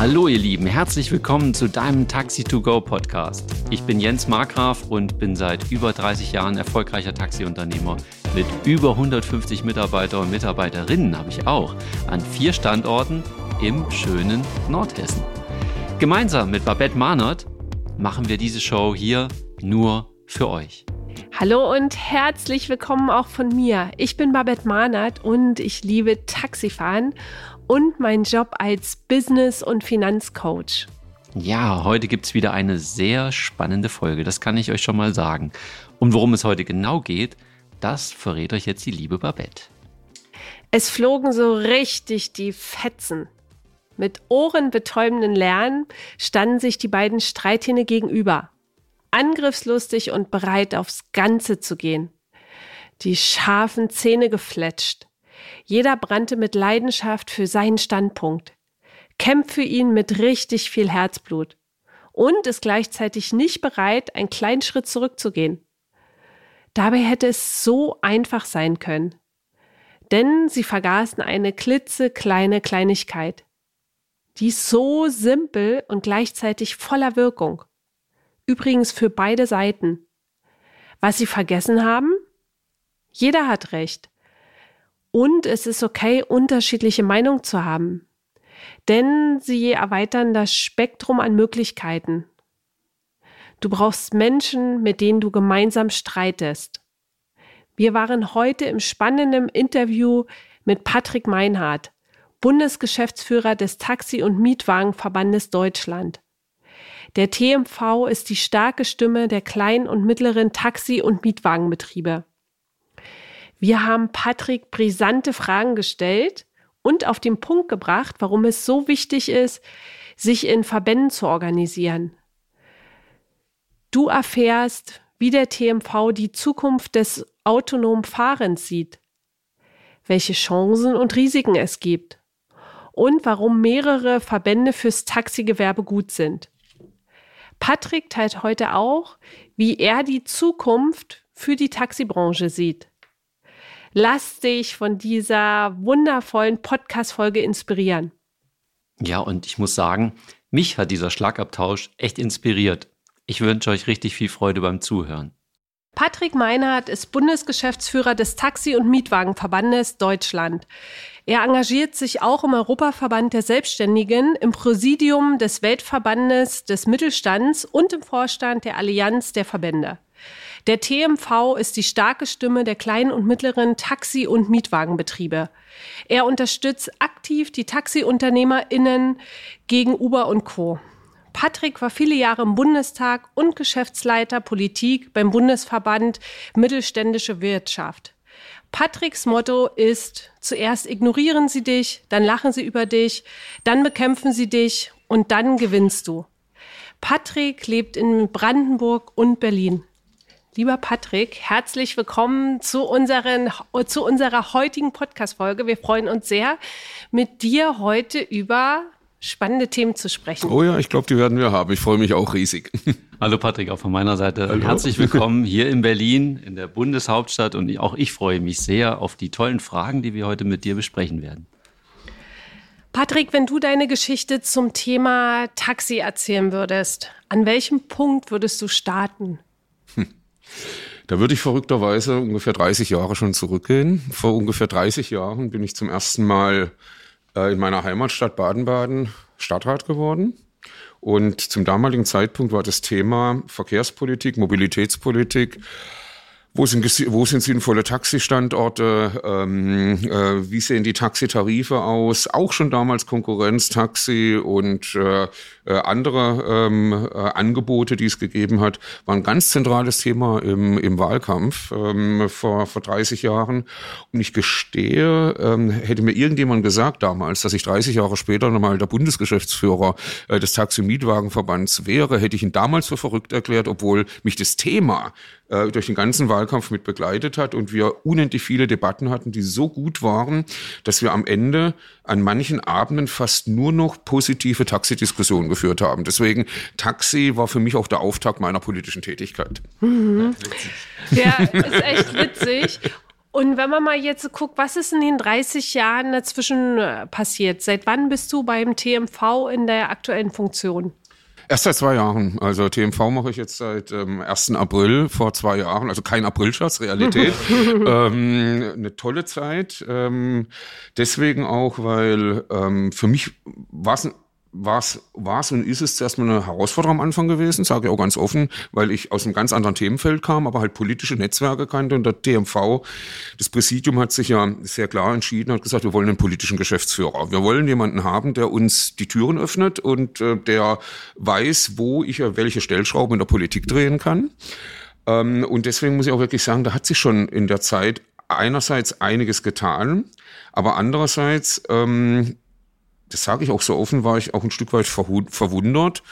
Hallo ihr Lieben, herzlich willkommen zu deinem Taxi 2 Go Podcast. Ich bin Jens Markgraf und bin seit über 30 Jahren erfolgreicher Taxiunternehmer. Mit über 150 Mitarbeiter und Mitarbeiterinnen habe ich auch an vier Standorten im schönen Nordhessen. Gemeinsam mit Babette Mahnert machen wir diese Show hier nur für euch. Hallo und herzlich willkommen auch von mir. Ich bin Babette Mahnert und ich liebe Taxifahren und meinen Job als Business- und Finanzcoach. Ja, heute gibt es wieder eine sehr spannende Folge, das kann ich euch schon mal sagen. Und worum es heute genau geht, das verrät euch jetzt die liebe Babette. Es flogen so richtig die Fetzen. Mit ohrenbetäubenden Lernen standen sich die beiden Streithähne gegenüber angriffslustig und bereit aufs Ganze zu gehen. Die scharfen Zähne gefletscht. Jeder brannte mit Leidenschaft für seinen Standpunkt. Kämpft für ihn mit richtig viel Herzblut. Und ist gleichzeitig nicht bereit, einen kleinen Schritt zurückzugehen. Dabei hätte es so einfach sein können. Denn sie vergaßen eine klitzekleine Kleinigkeit. Die ist so simpel und gleichzeitig voller Wirkung. Übrigens für beide Seiten. Was sie vergessen haben? Jeder hat recht. Und es ist okay, unterschiedliche Meinungen zu haben. Denn sie erweitern das Spektrum an Möglichkeiten. Du brauchst Menschen, mit denen du gemeinsam streitest. Wir waren heute im spannenden Interview mit Patrick Meinhardt, Bundesgeschäftsführer des Taxi- und Mietwagenverbandes Deutschland. Der TMV ist die starke Stimme der kleinen und mittleren Taxi- und Mietwagenbetriebe. Wir haben Patrick brisante Fragen gestellt und auf den Punkt gebracht, warum es so wichtig ist, sich in Verbänden zu organisieren. Du erfährst, wie der TMV die Zukunft des autonomen Fahrens sieht, welche Chancen und Risiken es gibt und warum mehrere Verbände fürs Taxigewerbe gut sind. Patrick teilt heute auch, wie er die Zukunft für die Taxibranche sieht. Lass dich von dieser wundervollen Podcast-Folge inspirieren. Ja, und ich muss sagen, mich hat dieser Schlagabtausch echt inspiriert. Ich wünsche euch richtig viel Freude beim Zuhören. Patrick Meinhardt ist Bundesgeschäftsführer des Taxi- und Mietwagenverbandes Deutschland. Er engagiert sich auch im Europaverband der Selbstständigen, im Präsidium des Weltverbandes des Mittelstands und im Vorstand der Allianz der Verbände. Der TMV ist die starke Stimme der kleinen und mittleren Taxi- und Mietwagenbetriebe. Er unterstützt aktiv die Taxiunternehmerinnen gegen Uber und Co. Patrick war viele Jahre im Bundestag und Geschäftsleiter Politik beim Bundesverband Mittelständische Wirtschaft. Patricks Motto ist, zuerst ignorieren sie dich, dann lachen sie über dich, dann bekämpfen sie dich und dann gewinnst du. Patrick lebt in Brandenburg und Berlin. Lieber Patrick, herzlich willkommen zu, unseren, zu unserer heutigen Podcast-Folge. Wir freuen uns sehr, mit dir heute über spannende Themen zu sprechen. Oh ja, ich glaube, die werden wir haben. Ich freue mich auch riesig. Hallo Patrick, auch von meiner Seite. Hallo. Herzlich willkommen hier in Berlin, in der Bundeshauptstadt. Und auch ich freue mich sehr auf die tollen Fragen, die wir heute mit dir besprechen werden. Patrick, wenn du deine Geschichte zum Thema Taxi erzählen würdest, an welchem Punkt würdest du starten? Da würde ich verrückterweise ungefähr 30 Jahre schon zurückgehen. Vor ungefähr 30 Jahren bin ich zum ersten Mal äh, in meiner Heimatstadt Baden-Baden Stadtrat geworden. Und zum damaligen Zeitpunkt war das Thema Verkehrspolitik, Mobilitätspolitik wo sind, wo sind sinnvolle Taxistandorte? Ähm, äh, wie sehen die Taxitarife aus? Auch schon damals Konkurrenztaxi und äh, äh, andere ähm, äh, Angebote, die es gegeben hat, war ein ganz zentrales Thema im, im Wahlkampf ähm, vor, vor 30 Jahren. Und ich gestehe, ähm, hätte mir irgendjemand gesagt damals, dass ich 30 Jahre später nochmal der Bundesgeschäftsführer äh, des Taxi-Mietwagenverbands wäre, hätte ich ihn damals für verrückt erklärt, obwohl mich das Thema äh, durch den ganzen Wahlkampf mit begleitet hat und wir unendlich viele Debatten hatten, die so gut waren, dass wir am Ende an manchen Abenden fast nur noch positive Taxidiskussionen geführt haben. Deswegen Taxi war für mich auch der Auftakt meiner politischen Tätigkeit. Mhm. Ja, ist echt witzig. Und wenn man mal jetzt guckt, was ist in den 30 Jahren dazwischen äh, passiert? Seit wann bist du beim TMV in der aktuellen Funktion? Erst seit zwei Jahren. Also TMV mache ich jetzt seit ähm, 1. April vor zwei Jahren. Also kein Aprilscherz, Realität. ähm, eine tolle Zeit. Ähm, deswegen auch, weil ähm, für mich war es ein war es und ist es zuerst mal eine Herausforderung am Anfang gewesen, sage ich auch ganz offen, weil ich aus einem ganz anderen Themenfeld kam, aber halt politische Netzwerke kannte und der TMV, das Präsidium hat sich ja sehr klar entschieden, hat gesagt, wir wollen einen politischen Geschäftsführer. Wir wollen jemanden haben, der uns die Türen öffnet und äh, der weiß, wo ich welche Stellschrauben in der Politik drehen kann. Ähm, und deswegen muss ich auch wirklich sagen, da hat sich schon in der Zeit einerseits einiges getan, aber andererseits ähm, das sage ich auch so offen, war ich auch ein Stück weit verwundert,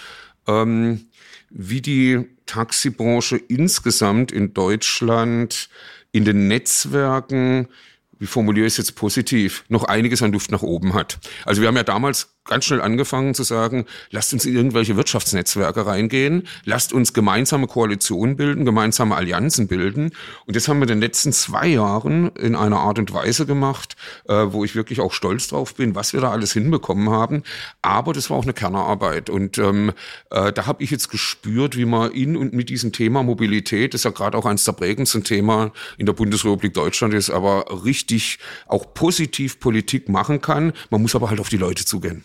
ähm, wie die Taxibranche insgesamt in Deutschland in den Netzwerken, wie formuliere ich es jetzt positiv, noch einiges an Luft nach oben hat. Also wir haben ja damals ganz schnell angefangen zu sagen, lasst uns in irgendwelche Wirtschaftsnetzwerke reingehen, lasst uns gemeinsame Koalitionen bilden, gemeinsame Allianzen bilden. Und das haben wir in den letzten zwei Jahren in einer Art und Weise gemacht, äh, wo ich wirklich auch stolz drauf bin, was wir da alles hinbekommen haben. Aber das war auch eine Kernarbeit. Und ähm, äh, da habe ich jetzt gespürt, wie man in und mit diesem Thema Mobilität, das ja gerade auch eines der prägendsten Thema in der Bundesrepublik Deutschland ist, aber richtig auch positiv Politik machen kann. Man muss aber halt auf die Leute zugehen.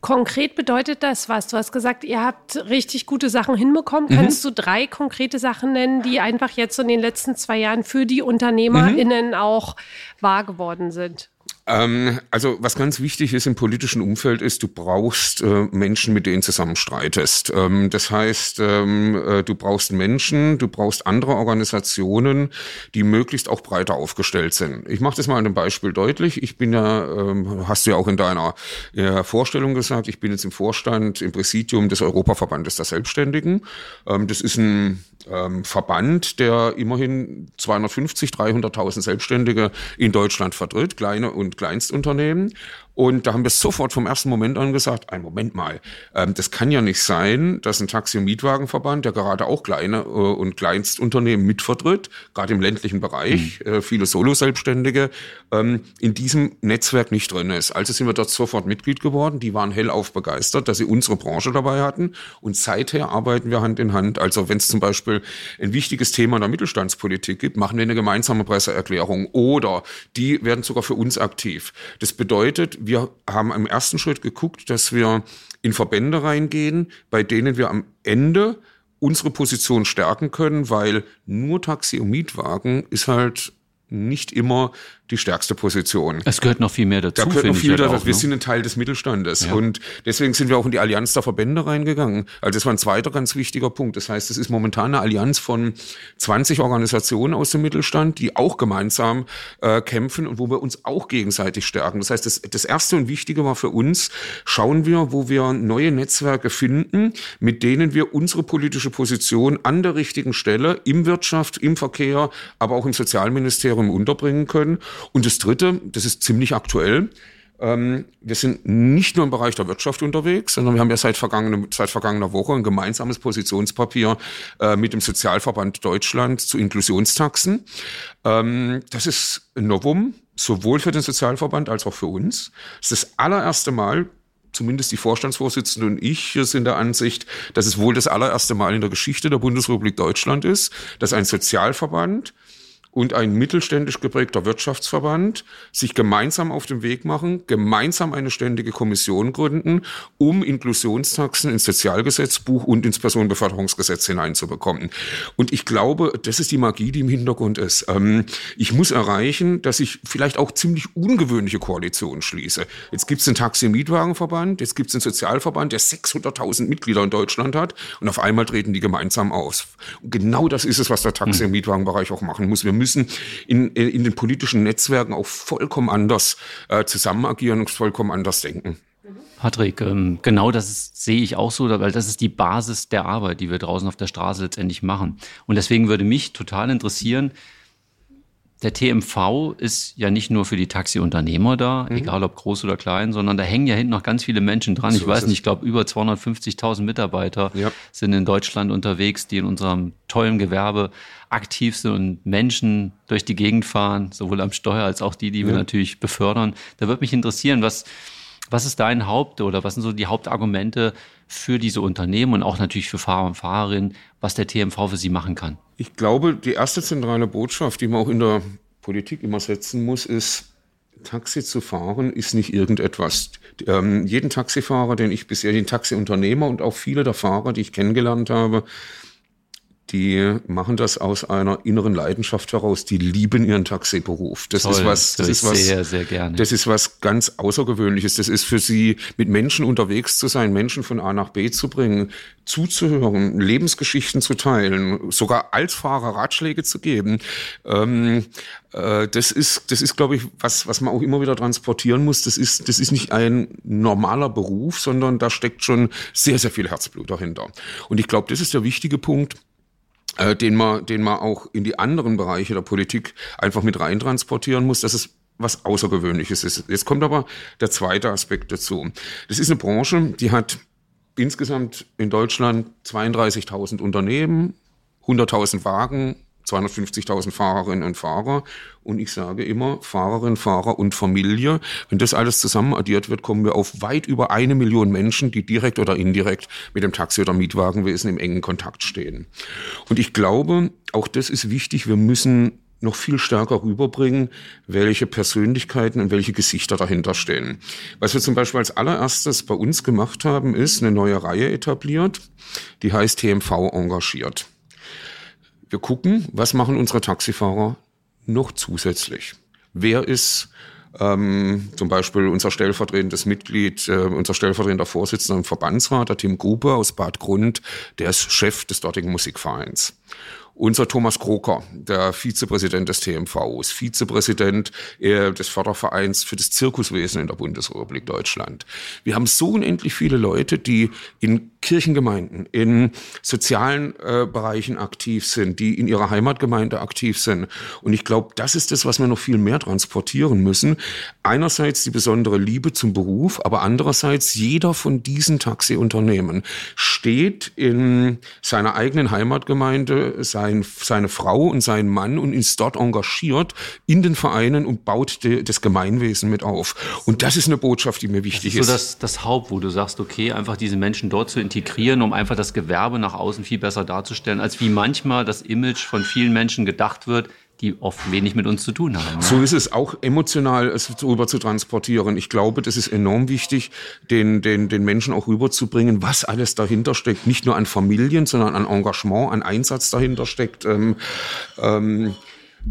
Konkret bedeutet das was? Du hast gesagt, ihr habt richtig gute Sachen hinbekommen. Mhm. Kannst du drei konkrete Sachen nennen, die einfach jetzt in den letzten zwei Jahren für die UnternehmerInnen mhm. auch wahr geworden sind? Ähm, also was ganz wichtig ist im politischen Umfeld ist, du brauchst äh, Menschen, mit denen zusammen streitest. Ähm, das heißt, ähm, äh, du brauchst Menschen, du brauchst andere Organisationen, die möglichst auch breiter aufgestellt sind. Ich mache das mal an einem Beispiel deutlich. Ich bin ja, ähm, hast du ja auch in deiner äh, Vorstellung gesagt, ich bin jetzt im Vorstand, im Präsidium des Europaverbandes der Selbstständigen. Ähm, das ist ein ähm, Verband, der immerhin 250, 300.000 Selbstständige in Deutschland vertritt, kleine und Kleinstunternehmen. Und da haben wir sofort vom ersten Moment an gesagt, ein Moment mal, ähm, das kann ja nicht sein, dass ein Taxi- und Mietwagenverband, der gerade auch kleine äh, und Kleinstunternehmen mitvertritt, gerade im ländlichen Bereich, mhm. äh, viele Solo-Selbstständige, ähm, in diesem Netzwerk nicht drin ist. Also sind wir dort sofort Mitglied geworden. Die waren hellauf begeistert, dass sie unsere Branche dabei hatten. Und seither arbeiten wir Hand in Hand. Also wenn es zum Beispiel ein wichtiges Thema in der Mittelstandspolitik gibt, machen wir eine gemeinsame Presseerklärung oder die werden sogar für uns aktiv. Das bedeutet, wir haben im ersten Schritt geguckt, dass wir in Verbände reingehen, bei denen wir am Ende unsere Position stärken können, weil nur Taxi und Mietwagen ist halt nicht immer die stärkste Position. Es gehört noch viel mehr dazu. Da gehört noch viel halt dazu. Wir ne? sind ein Teil des Mittelstandes. Ja. Und deswegen sind wir auch in die Allianz der Verbände reingegangen. Also das war ein zweiter ganz wichtiger Punkt. Das heißt, es ist momentan eine Allianz von 20 Organisationen aus dem Mittelstand, die auch gemeinsam äh, kämpfen und wo wir uns auch gegenseitig stärken. Das heißt, das, das erste und wichtige war für uns, schauen wir, wo wir neue Netzwerke finden, mit denen wir unsere politische Position an der richtigen Stelle im Wirtschaft, im Verkehr, aber auch im Sozialministerium unterbringen können und das Dritte, das ist ziemlich aktuell, ähm, wir sind nicht nur im Bereich der Wirtschaft unterwegs, sondern wir haben ja seit, vergangener, seit vergangener Woche ein gemeinsames Positionspapier äh, mit dem Sozialverband Deutschland zu Inklusionstaxen. Ähm, das ist ein Novum, sowohl für den Sozialverband als auch für uns. Das ist das allererste Mal, zumindest die Vorstandsvorsitzende und ich sind der Ansicht, dass es wohl das allererste Mal in der Geschichte der Bundesrepublik Deutschland ist, dass ein Sozialverband und ein mittelständisch geprägter Wirtschaftsverband sich gemeinsam auf den Weg machen, gemeinsam eine ständige Kommission gründen, um Inklusionstaxen ins Sozialgesetzbuch und ins Personenbeförderungsgesetz hineinzubekommen. Und ich glaube, das ist die Magie, die im Hintergrund ist. Ähm, ich muss erreichen, dass ich vielleicht auch ziemlich ungewöhnliche Koalitionen schließe. Jetzt gibt es den Taxi-Mietwagenverband, jetzt gibt es den Sozialverband, der 600.000 Mitglieder in Deutschland hat und auf einmal treten die gemeinsam aus. Und genau das ist es, was der Taxi- und Mietwagenbereich auch machen muss. Wir müssen müssen in, in den politischen Netzwerken auch vollkommen anders äh, zusammen agieren und vollkommen anders denken. Patrick, ähm, genau das sehe ich auch so, weil das ist die Basis der Arbeit, die wir draußen auf der Straße letztendlich machen. Und deswegen würde mich total interessieren, der TMV ist ja nicht nur für die Taxiunternehmer da, mhm. egal ob groß oder klein, sondern da hängen ja hinten noch ganz viele Menschen dran. So ich weiß nicht, ich glaube, über 250.000 Mitarbeiter ja. sind in Deutschland unterwegs, die in unserem tollen Gewerbe aktiv sind und Menschen durch die Gegend fahren, sowohl am Steuer als auch die, die ja. wir natürlich befördern. Da würde mich interessieren, was, was ist dein Haupt- oder was sind so die Hauptargumente für diese Unternehmen und auch natürlich für Fahrer und Fahrerinnen, was der TMV für sie machen kann? Ich glaube, die erste zentrale Botschaft, die man auch in der Politik immer setzen muss, ist, Taxi zu fahren ist nicht irgendetwas. Ähm, jeden Taxifahrer, den ich bisher, den Taxiunternehmer und auch viele der Fahrer, die ich kennengelernt habe, die machen das aus einer inneren Leidenschaft heraus. Die lieben ihren Taxiberuf. Das Toll, ist was, das, das ist was, sehr, sehr gerne. das ist was ganz Außergewöhnliches. Das ist für sie, mit Menschen unterwegs zu sein, Menschen von A nach B zu bringen, zuzuhören, Lebensgeschichten zu teilen, sogar als Fahrer Ratschläge zu geben. Ähm, äh, das ist, das ist, glaube ich, was, was man auch immer wieder transportieren muss. Das ist, das ist nicht ein normaler Beruf, sondern da steckt schon sehr, sehr viel Herzblut dahinter. Und ich glaube, das ist der wichtige Punkt äh, den man, den man auch in die anderen Bereiche der Politik einfach mit rein transportieren muss, dass es was Außergewöhnliches ist. Jetzt kommt aber der zweite Aspekt dazu. Das ist eine Branche, die hat insgesamt in Deutschland 32.000 Unternehmen, 100.000 Wagen, 250.000 Fahrerinnen und Fahrer. Und ich sage immer, Fahrerin, Fahrer und Familie. Wenn das alles zusammen addiert wird, kommen wir auf weit über eine Million Menschen, die direkt oder indirekt mit dem Taxi- oder Mietwagenwesen im engen Kontakt stehen. Und ich glaube, auch das ist wichtig. Wir müssen noch viel stärker rüberbringen, welche Persönlichkeiten und welche Gesichter dahinter stehen. Was wir zum Beispiel als allererstes bei uns gemacht haben, ist eine neue Reihe etabliert, die heißt TMV engagiert. Wir gucken, was machen unsere Taxifahrer noch zusätzlich. Wer ist ähm, zum Beispiel unser stellvertretendes Mitglied, äh, unser stellvertretender Vorsitzender im Verbandsrat, der Tim Gruber aus Bad Grund, der ist Chef des dortigen Musikvereins. Unser Thomas Kroker, der Vizepräsident des TMVs, Vizepräsident äh, des Fördervereins für das Zirkuswesen in der Bundesrepublik Deutschland. Wir haben so unendlich viele Leute, die in Kirchengemeinden, in sozialen äh, Bereichen aktiv sind, die in ihrer Heimatgemeinde aktiv sind. Und ich glaube, das ist das, was wir noch viel mehr transportieren müssen. Einerseits die besondere Liebe zum Beruf, aber andererseits jeder von diesen Taxiunternehmen steht in seiner eigenen Heimatgemeinde, sein, seine Frau und seinen Mann und ist dort engagiert in den Vereinen und baut de, das Gemeinwesen mit auf. Und das ist eine Botschaft, die mir wichtig das ist. So das, das Haupt, wo du sagst, okay, einfach diese Menschen dort zu integrieren, um einfach das Gewerbe nach außen viel besser darzustellen, als wie manchmal das Image von vielen Menschen gedacht wird, die oft wenig mit uns zu tun haben. Ne? So ist es auch emotional, es rüber zu transportieren. Ich glaube, das ist enorm wichtig, den, den, den Menschen auch rüberzubringen, was alles dahinter steckt. Nicht nur an Familien, sondern an Engagement, an Einsatz dahinter steckt. Ähm, ähm, äh,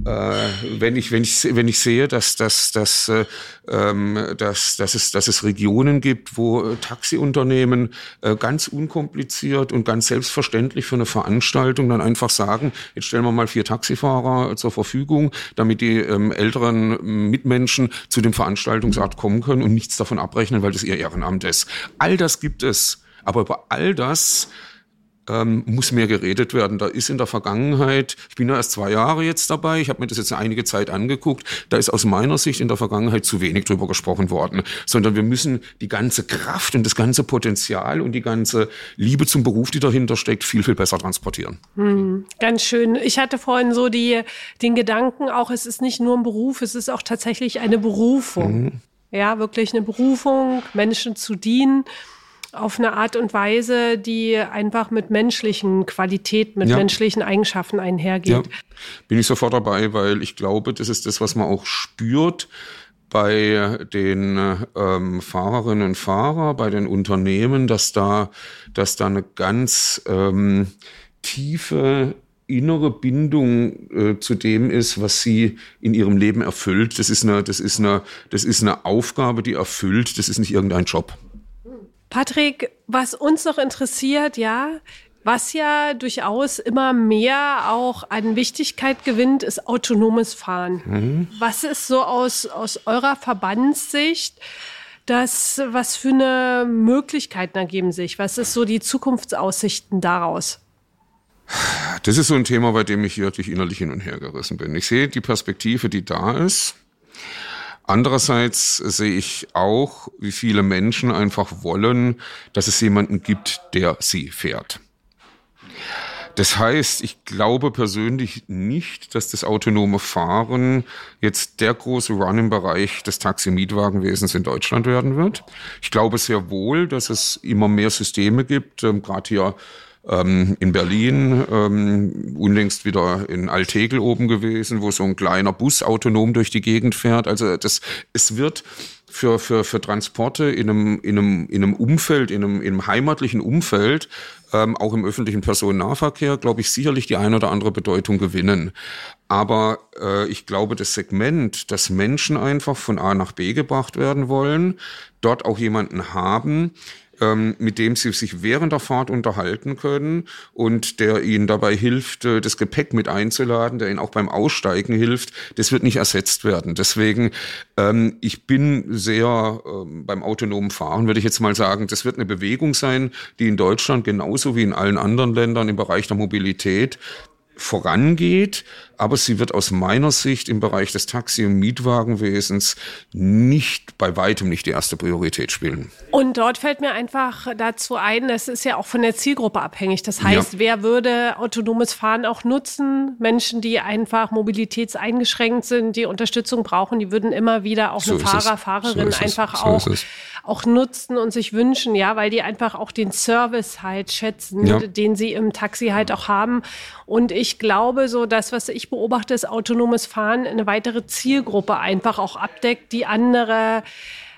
wenn ich wenn ich wenn ich sehe, dass dass dass äh, ähm, dass dass es dass es Regionen gibt, wo äh, Taxiunternehmen äh, ganz unkompliziert und ganz selbstverständlich für eine Veranstaltung dann einfach sagen, jetzt stellen wir mal vier Taxifahrer zur Verfügung, damit die ähm, älteren Mitmenschen zu dem Veranstaltungsort kommen können und nichts davon abrechnen, weil das ihr Ehrenamt ist. All das gibt es, aber über all das ähm, muss mehr geredet werden. Da ist in der Vergangenheit, ich bin ja erst zwei Jahre jetzt dabei, ich habe mir das jetzt einige Zeit angeguckt, da ist aus meiner Sicht in der Vergangenheit zu wenig drüber gesprochen worden, sondern wir müssen die ganze Kraft und das ganze Potenzial und die ganze Liebe zum Beruf, die dahinter steckt, viel, viel besser transportieren. Hm, ganz schön. Ich hatte vorhin so die, den Gedanken auch, es ist nicht nur ein Beruf, es ist auch tatsächlich eine Berufung. Mhm. Ja, wirklich eine Berufung, Menschen zu dienen auf eine Art und Weise, die einfach mit menschlichen Qualitäten, mit ja. menschlichen Eigenschaften einhergeht. Ja. Bin ich sofort dabei, weil ich glaube, das ist das, was man auch spürt bei den ähm, Fahrerinnen und Fahrern, bei den Unternehmen, dass da, dass da eine ganz ähm, tiefe innere Bindung äh, zu dem ist, was sie in ihrem Leben erfüllt. Das ist eine, das ist eine, das ist eine Aufgabe, die erfüllt. Das ist nicht irgendein Job. Patrick, was uns noch interessiert, ja, was ja durchaus immer mehr auch an Wichtigkeit gewinnt, ist autonomes Fahren. Mhm. Was ist so aus, aus eurer Verbandssicht das, was für eine Möglichkeiten ergeben sich? Was ist so die Zukunftsaussichten daraus? Das ist so ein Thema, bei dem ich wirklich innerlich hin und her gerissen bin. Ich sehe die Perspektive, die da ist. Andererseits sehe ich auch, wie viele Menschen einfach wollen, dass es jemanden gibt, der sie fährt. Das heißt, ich glaube persönlich nicht, dass das autonome Fahren jetzt der große Run im Bereich des Taxi-Mietwagenwesens in Deutschland werden wird. Ich glaube sehr wohl, dass es immer mehr Systeme gibt, ähm, gerade hier ähm, in Berlin, ähm, unlängst wieder in Altegel oben gewesen, wo so ein kleiner Bus autonom durch die Gegend fährt. Also das, es wird für, für, für Transporte in einem, in, einem, in einem Umfeld, in einem, in einem heimatlichen Umfeld, ähm, auch im öffentlichen Personennahverkehr, glaube ich, sicherlich die eine oder andere Bedeutung gewinnen. Aber äh, ich glaube, das Segment, dass Menschen einfach von A nach B gebracht werden wollen, dort auch jemanden haben, ähm, mit dem sie sich während der Fahrt unterhalten können und der ihnen dabei hilft, äh, das Gepäck mit einzuladen, der ihnen auch beim Aussteigen hilft, das wird nicht ersetzt werden. Deswegen, ähm, ich bin sehr ähm, beim autonomen Fahren, würde ich jetzt mal sagen, das wird eine Bewegung sein, die in Deutschland genauso wie in allen anderen Ländern im Bereich der Mobilität vorangeht, aber sie wird aus meiner Sicht im Bereich des Taxi- und Mietwagenwesens nicht, bei weitem nicht die erste Priorität spielen. Und dort fällt mir einfach dazu ein, das ist ja auch von der Zielgruppe abhängig. Das heißt, ja. wer würde autonomes Fahren auch nutzen? Menschen, die einfach mobilitätseingeschränkt sind, die Unterstützung brauchen, die würden immer wieder auch so eine Fahrer, Fahrerin so einfach so auch, auch nutzen und sich wünschen, ja, weil die einfach auch den Service halt schätzen, ja. den sie im Taxi halt auch haben. Und ich glaube so, das, was ich beobachte, ist autonomes Fahren eine weitere Zielgruppe einfach auch abdeckt, die andere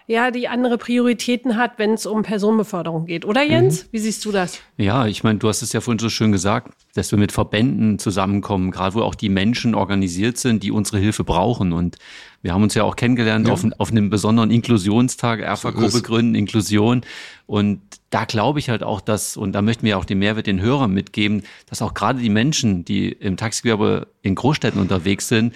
ja, die andere Prioritäten hat, wenn es um Personenbeförderung geht. Oder Jens? Mhm. Wie siehst du das? Ja, ich meine, du hast es ja vorhin so schön gesagt, dass wir mit Verbänden zusammenkommen, gerade wo auch die Menschen organisiert sind, die unsere Hilfe brauchen. Und wir haben uns ja auch kennengelernt ja. Auf, auf einem besonderen Inklusionstag, Erfa-Gruppe gründen, Inklusion. Und da glaube ich halt auch, dass, und da möchten wir auch den Mehrwert den Hörern mitgeben, dass auch gerade die Menschen, die im Taxigewerbe in Großstädten unterwegs sind,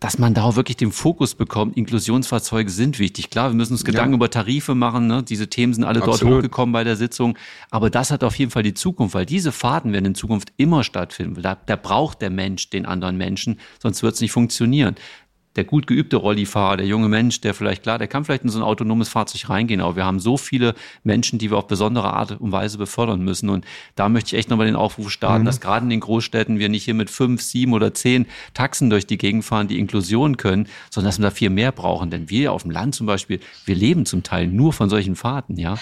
dass man da auch wirklich den Fokus bekommt. Inklusionsfahrzeuge sind wichtig. Klar, wir müssen uns Gedanken ja. über Tarife machen. Ne? Diese Themen sind alle Absolut. dort hochgekommen bei der Sitzung. Aber das hat auf jeden Fall die Zukunft, weil diese Fahrten werden in Zukunft immer stattfinden. Da, da braucht der Mensch den anderen Menschen, sonst wird es nicht funktionieren der gut geübte Rollifahrer, der junge Mensch, der vielleicht, klar, der kann vielleicht in so ein autonomes Fahrzeug reingehen, aber wir haben so viele Menschen, die wir auf besondere Art und Weise befördern müssen. Und da möchte ich echt nochmal den Aufruf starten, mhm. dass gerade in den Großstädten wir nicht hier mit fünf, sieben oder zehn Taxen durch die Gegend fahren, die Inklusion können, sondern dass wir da viel mehr brauchen. Denn wir auf dem Land zum Beispiel, wir leben zum Teil nur von solchen Fahrten, ja.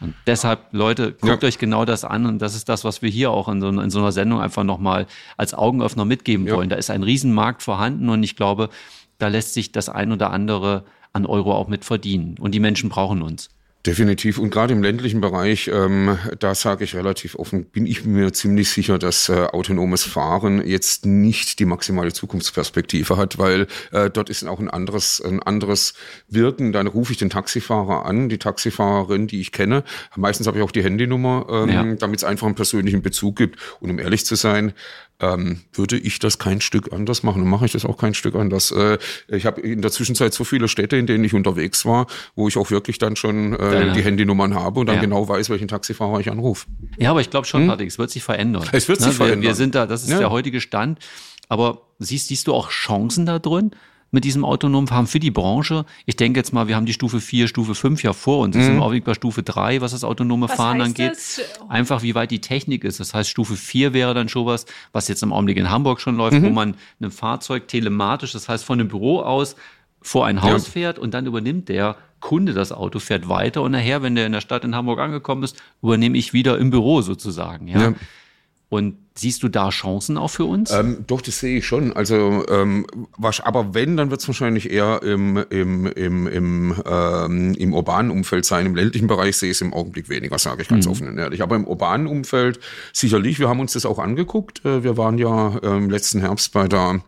Und deshalb, Leute, guckt ja. euch genau das an. Und das ist das, was wir hier auch in so, in so einer Sendung einfach nochmal als Augenöffner mitgeben ja. wollen. Da ist ein Riesenmarkt vorhanden und ich glaube, da lässt sich das ein oder andere an Euro auch mit verdienen. Und die Menschen brauchen uns. Definitiv. Und gerade im ländlichen Bereich, ähm, da sage ich relativ offen, bin ich mir ziemlich sicher, dass äh, autonomes Fahren jetzt nicht die maximale Zukunftsperspektive hat, weil äh, dort ist auch ein anderes, ein anderes Wirken. Dann rufe ich den Taxifahrer an, die Taxifahrerin, die ich kenne. Meistens habe ich auch die Handynummer, ähm, ja. damit es einfach einen persönlichen Bezug gibt. Und um ehrlich zu sein, ähm, würde ich das kein Stück anders machen. Und mache ich das auch kein Stück anders. Äh, ich habe in der Zwischenzeit so viele Städte, in denen ich unterwegs war, wo ich auch wirklich dann schon äh, die Handynummern habe und dann ja. genau weiß, welchen Taxifahrer ich anrufe. Ja, aber ich glaube schon, hm? Patrick, es wird sich verändern. Es wird sich Na, ne, verändern. Wir, wir sind da, das ist der heutige Stand. Aber siehst, siehst du auch Chancen da drin? Mit diesem autonomen Fahren für die Branche. Ich denke jetzt mal, wir haben die Stufe 4, Stufe 5 ja vor uns. Jetzt mhm. sind wir auch bei Stufe 3, was das autonome was Fahren angeht. Das? Einfach wie weit die Technik ist. Das heißt, Stufe 4 wäre dann schon was, was jetzt im Augenblick in Hamburg schon läuft, mhm. wo man ein Fahrzeug telematisch, das heißt von einem Büro aus vor ein Haus ja. fährt und dann übernimmt der Kunde das Auto, fährt weiter und nachher, wenn der in der Stadt in Hamburg angekommen ist, übernehme ich wieder im Büro sozusagen. Ja. ja. Und siehst du da Chancen auch für uns? Ähm, doch, das sehe ich schon. Also, ähm, was, aber wenn, dann wird es wahrscheinlich eher im, im, im, im, ähm, im urbanen Umfeld sein. Im ländlichen Bereich sehe ich es im Augenblick weniger, sage ich ganz mhm. offen und ehrlich. Aber im urbanen Umfeld sicherlich. Wir haben uns das auch angeguckt. Äh, wir waren ja ähm, letzten Herbst bei der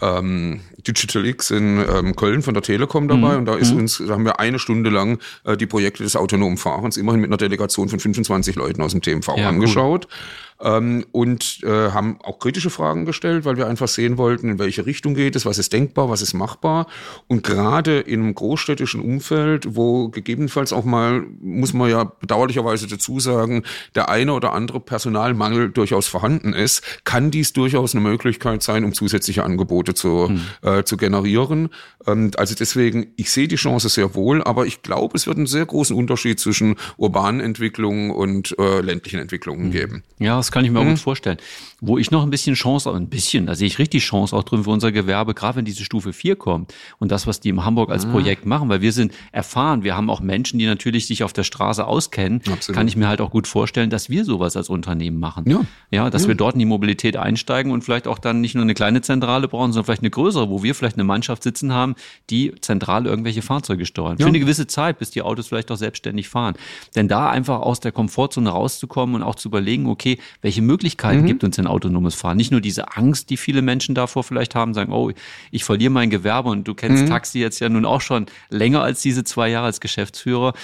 ähm, Digital X in ähm, Köln von der Telekom dabei mhm. und da ist mhm. uns, da haben wir eine Stunde lang äh, die Projekte des autonomen Fahrens immerhin mit einer Delegation von 25 Leuten aus dem TMV ja, angeschaut. Cool. Ähm, und äh, haben auch kritische Fragen gestellt, weil wir einfach sehen wollten, in welche Richtung geht es, was ist denkbar, was ist machbar. Und gerade in einem großstädtischen Umfeld, wo gegebenenfalls auch mal, muss man ja bedauerlicherweise dazu sagen, der eine oder andere Personalmangel durchaus vorhanden ist, kann dies durchaus eine Möglichkeit sein, um zusätzliche Angebote zu, hm. äh, zu generieren. Ähm, also deswegen, ich sehe die Chance sehr wohl, aber ich glaube, es wird einen sehr großen Unterschied zwischen urbanen Entwicklungen und äh, ländlichen Entwicklungen hm. geben. Ja, das kann ich mir hm. gut vorstellen. Wo ich noch ein bisschen Chance, ein bisschen, da sehe ich richtig Chance auch drin für unser Gewerbe, gerade wenn diese Stufe 4 kommt und das, was die in Hamburg als ah. Projekt machen, weil wir sind erfahren, wir haben auch Menschen, die natürlich sich auf der Straße auskennen, Absolut. kann ich mir halt auch gut vorstellen, dass wir sowas als Unternehmen machen. Ja, ja dass ja. wir dort in die Mobilität einsteigen und vielleicht auch dann nicht nur eine kleine Zentrale brauchen, sondern vielleicht eine größere, wo wir vielleicht eine Mannschaft sitzen haben, die zentral irgendwelche Fahrzeuge steuern. Ja. Für eine gewisse Zeit, bis die Autos vielleicht auch selbstständig fahren. Denn da einfach aus der Komfortzone rauszukommen und auch zu überlegen, okay, welche Möglichkeiten mhm. gibt uns denn autonomes Fahren? Nicht nur diese Angst, die viele Menschen davor vielleicht haben, sagen, oh, ich verliere mein Gewerbe und du kennst mhm. Taxi jetzt ja nun auch schon länger als diese zwei Jahre als Geschäftsführer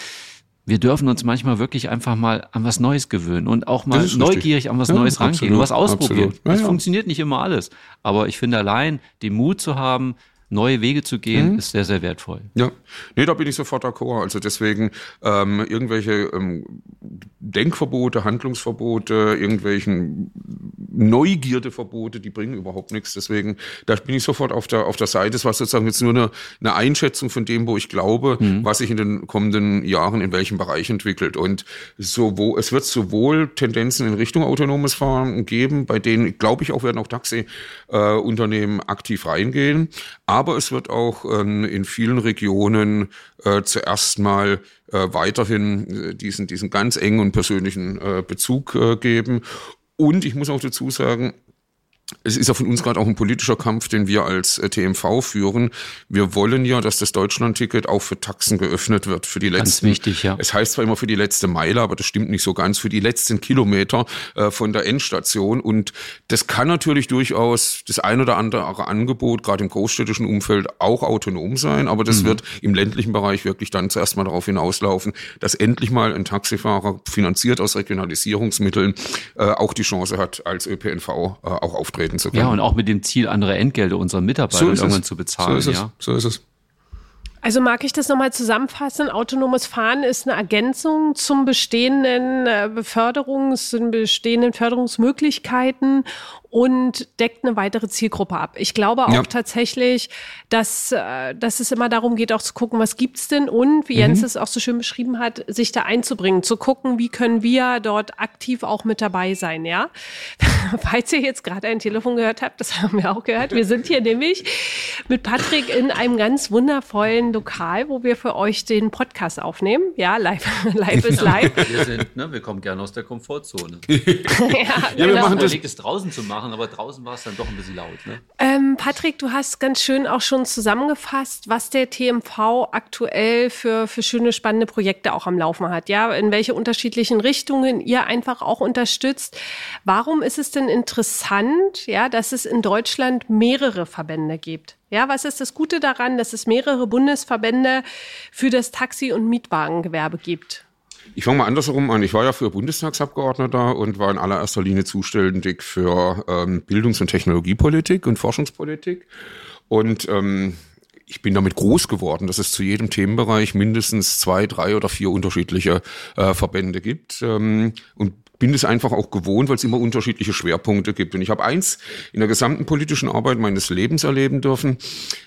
wir dürfen uns manchmal wirklich einfach mal an was Neues gewöhnen und auch mal neugierig an was ja, Neues absolut, rangehen und was ausprobieren. Ja, das ja. funktioniert nicht immer alles. Aber ich finde allein den Mut zu haben, neue Wege zu gehen, mhm. ist sehr, sehr wertvoll. Ja, nee, da bin ich sofort d'accord. Also deswegen ähm, irgendwelche ähm, Denkverbote, Handlungsverbote, irgendwelchen Neugierdeverbote, die bringen überhaupt nichts. Deswegen, da bin ich sofort auf der, auf der Seite. Es war sozusagen jetzt nur eine, eine Einschätzung von dem, wo ich glaube, mhm. was sich in den kommenden Jahren in welchem Bereich entwickelt. Und so, wo, es wird sowohl Tendenzen in Richtung autonomes Fahren geben, bei denen, glaube ich, auch werden auch Taxi-Unternehmen äh, aktiv reingehen. Aber es wird auch ähm, in vielen Regionen äh, zuerst mal äh, weiterhin äh, diesen, diesen ganz engen und persönlichen äh, Bezug äh, geben. Und ich muss auch dazu sagen, es ist ja von uns gerade auch ein politischer Kampf, den wir als äh, TMV führen. Wir wollen ja, dass das Deutschlandticket auch für Taxen geöffnet wird, für die letzten. Ganz wichtig, ja. Es heißt zwar immer für die letzte Meile, aber das stimmt nicht so ganz, für die letzten Kilometer äh, von der Endstation. Und das kann natürlich durchaus das ein oder andere Angebot, gerade im großstädtischen Umfeld, auch autonom sein. Aber das mhm. wird im ländlichen Bereich wirklich dann zuerst mal darauf hinauslaufen, dass endlich mal ein Taxifahrer finanziert aus Regionalisierungsmitteln äh, auch die Chance hat, als ÖPNV äh, auch auftreten auftreten zu können. Ja, und auch mit dem Ziel, andere Entgelte unseren Mitarbeitern so irgendwann zu bezahlen. So ist ja. es. So ist es. Also mag ich das nochmal zusammenfassen. Autonomes Fahren ist eine Ergänzung zum bestehenden äh, Beförderungs, zu den bestehenden Förderungsmöglichkeiten und deckt eine weitere Zielgruppe ab. Ich glaube auch ja. tatsächlich, dass, äh, dass es immer darum geht, auch zu gucken, was gibt's denn und, wie Jens mhm. es auch so schön beschrieben hat, sich da einzubringen, zu gucken, wie können wir dort aktiv auch mit dabei sein, ja? Falls ihr jetzt gerade ein Telefon gehört habt, das haben wir auch gehört. Wir sind hier nämlich mit Patrick in einem ganz wundervollen Lokal, wo wir für euch den Podcast aufnehmen. Ja, live, live ist live. Wir sind, ne, wir kommen gerne aus der Komfortzone. ja, ja, wir genau. machen das. es draußen zu machen machen, aber draußen war es dann doch ein bisschen laut. Ne? Ähm, Patrick, du hast ganz schön auch schon zusammengefasst, was der TMV aktuell für, für schöne, spannende Projekte auch am Laufen hat. Ja, in welche unterschiedlichen Richtungen ihr einfach auch unterstützt. Warum ist es denn interessant, ja, dass es in Deutschland mehrere Verbände gibt? Ja, was ist das Gute daran, dass es mehrere Bundesverbände für das Taxi- und Mietwagengewerbe gibt? Ich fange mal andersherum an. Ich war ja früher Bundestagsabgeordneter und war in allererster Linie zuständig für ähm, Bildungs- und Technologiepolitik und Forschungspolitik. Und ähm, ich bin damit groß geworden, dass es zu jedem Themenbereich mindestens zwei, drei oder vier unterschiedliche äh, Verbände gibt. Ähm, und bin es einfach auch gewohnt, weil es immer unterschiedliche Schwerpunkte gibt. Und ich habe eins in der gesamten politischen Arbeit meines Lebens erleben dürfen,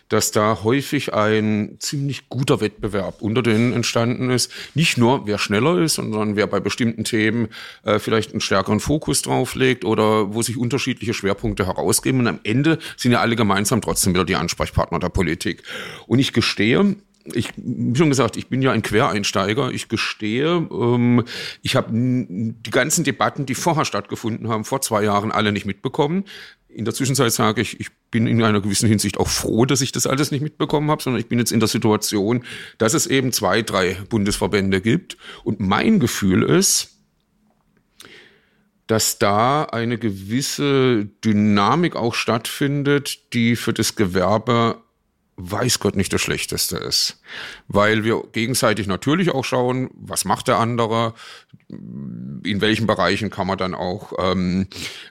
dass da häufig ein ziemlich guter Wettbewerb unter denen entstanden ist. Nicht nur, wer schneller ist, sondern wer bei bestimmten Themen äh, vielleicht einen stärkeren Fokus drauf legt oder wo sich unterschiedliche Schwerpunkte herausgeben. Und am Ende sind ja alle gemeinsam trotzdem wieder die Ansprechpartner der Politik. Und ich gestehe, ich, wie schon gesagt, ich bin ja ein Quereinsteiger. Ich gestehe, ähm, ich habe die ganzen Debatten, die vorher stattgefunden haben, vor zwei Jahren alle nicht mitbekommen. In der Zwischenzeit sage ich, ich bin in einer gewissen Hinsicht auch froh, dass ich das alles nicht mitbekommen habe, sondern ich bin jetzt in der Situation, dass es eben zwei, drei Bundesverbände gibt. Und mein Gefühl ist, dass da eine gewisse Dynamik auch stattfindet, die für das Gewerbe weiß Gott nicht das Schlechteste ist. Weil wir gegenseitig natürlich auch schauen, was macht der andere, in welchen Bereichen kann man dann auch ähm,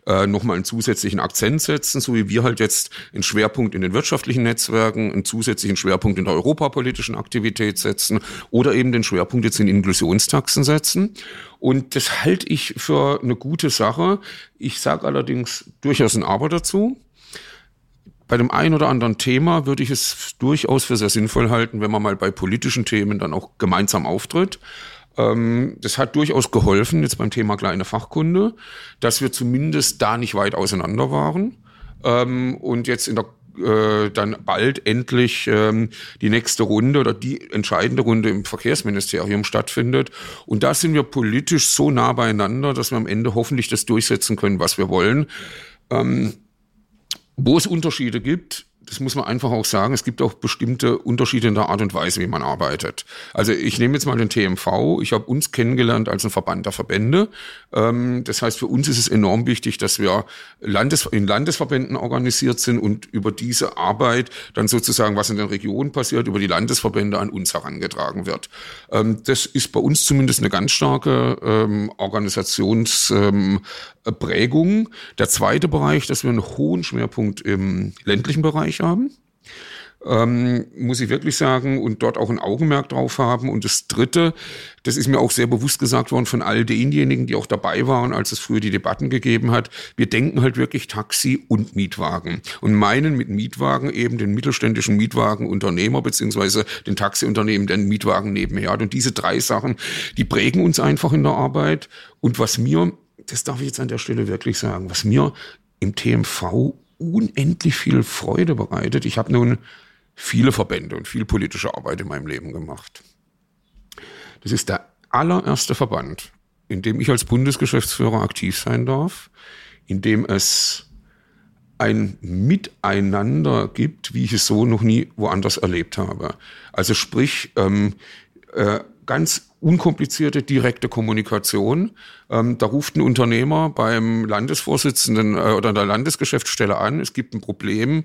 äh, nochmal einen zusätzlichen Akzent setzen, so wie wir halt jetzt einen Schwerpunkt in den wirtschaftlichen Netzwerken, einen zusätzlichen Schwerpunkt in der europapolitischen Aktivität setzen oder eben den Schwerpunkt jetzt in Inklusionstaxen setzen. Und das halte ich für eine gute Sache. Ich sage allerdings durchaus ein Aber dazu bei dem einen oder anderen Thema würde ich es durchaus für sehr sinnvoll halten, wenn man mal bei politischen Themen dann auch gemeinsam auftritt. Ähm, das hat durchaus geholfen, jetzt beim Thema kleine Fachkunde, dass wir zumindest da nicht weit auseinander waren. Ähm, und jetzt in der äh, dann bald endlich ähm, die nächste Runde oder die entscheidende Runde im Verkehrsministerium stattfindet. Und da sind wir politisch so nah beieinander, dass wir am Ende hoffentlich das durchsetzen können, was wir wollen. Wo es Unterschiede gibt, das muss man einfach auch sagen, es gibt auch bestimmte Unterschiede in der Art und Weise, wie man arbeitet. Also ich nehme jetzt mal den TMV. Ich habe uns kennengelernt als ein Verband der Verbände. Ähm, das heißt, für uns ist es enorm wichtig, dass wir Landes in Landesverbänden organisiert sind und über diese Arbeit dann sozusagen, was in den Regionen passiert, über die Landesverbände an uns herangetragen wird. Ähm, das ist bei uns zumindest eine ganz starke ähm, Organisationsprägung. Der zweite Bereich, dass wir einen hohen Schwerpunkt im ländlichen Bereich Bereich haben. Ähm, muss ich wirklich sagen, und dort auch ein Augenmerk drauf haben. Und das Dritte, das ist mir auch sehr bewusst gesagt worden von all denjenigen, die auch dabei waren, als es früher die Debatten gegeben hat. Wir denken halt wirklich Taxi und Mietwagen und meinen mit Mietwagen eben den mittelständischen Mietwagenunternehmer beziehungsweise den Taxiunternehmen, der einen Mietwagen nebenher hat. Und diese drei Sachen, die prägen uns einfach in der Arbeit. Und was mir, das darf ich jetzt an der Stelle wirklich sagen, was mir im TMV unendlich viel Freude bereitet. Ich habe nun viele Verbände und viel politische Arbeit in meinem Leben gemacht. Das ist der allererste Verband, in dem ich als Bundesgeschäftsführer aktiv sein darf, in dem es ein Miteinander gibt, wie ich es so noch nie woanders erlebt habe. Also sprich, ähm, äh, ganz unkomplizierte, direkte Kommunikation. Ähm, da ruft ein Unternehmer beim Landesvorsitzenden äh, oder der Landesgeschäftsstelle an, es gibt ein Problem,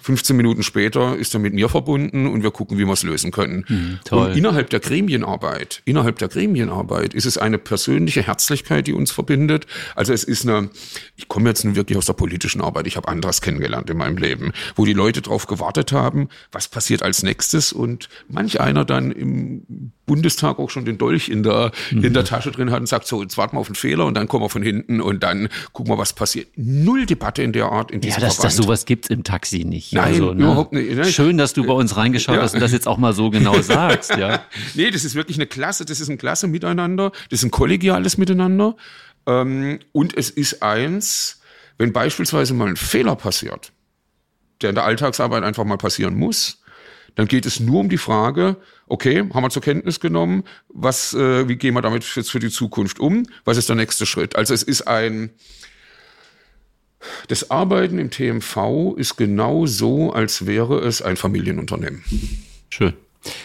15 Minuten später ist er mit mir verbunden und wir gucken, wie wir es lösen können. Mhm, und innerhalb der Gremienarbeit, innerhalb der Gremienarbeit ist es eine persönliche Herzlichkeit, die uns verbindet. Also es ist eine, ich komme jetzt nun wirklich aus der politischen Arbeit, ich habe anderes kennengelernt in meinem Leben, wo die Leute darauf gewartet haben, was passiert als nächstes und manch einer dann im Bundestag auch schon den Dolch in der, mhm. in der Tasche drin hat und sagt, so, jetzt warten wir auf einen Fehler und dann kommen wir von hinten und dann gucken wir, was passiert. Null Debatte in der Art in diesem Ja, dass Verband. das sowas gibt im Taxi nicht. Nein, also, ne? überhaupt nicht. Ne? Schön, dass du bei uns reingeschaut ja. hast und das jetzt auch mal so genau sagst, ja. nee, das ist wirklich eine Klasse, das ist ein klasse Miteinander, das ist ein kollegiales Miteinander. Ähm, und es ist eins, wenn beispielsweise mal ein Fehler passiert, der in der Alltagsarbeit einfach mal passieren muss, dann geht es nur um die Frage, okay, haben wir zur Kenntnis genommen, was, äh, wie gehen wir damit jetzt für die Zukunft um? Was ist der nächste Schritt? Also es ist ein, das Arbeiten im TMV ist genau so, als wäre es ein Familienunternehmen. Schön.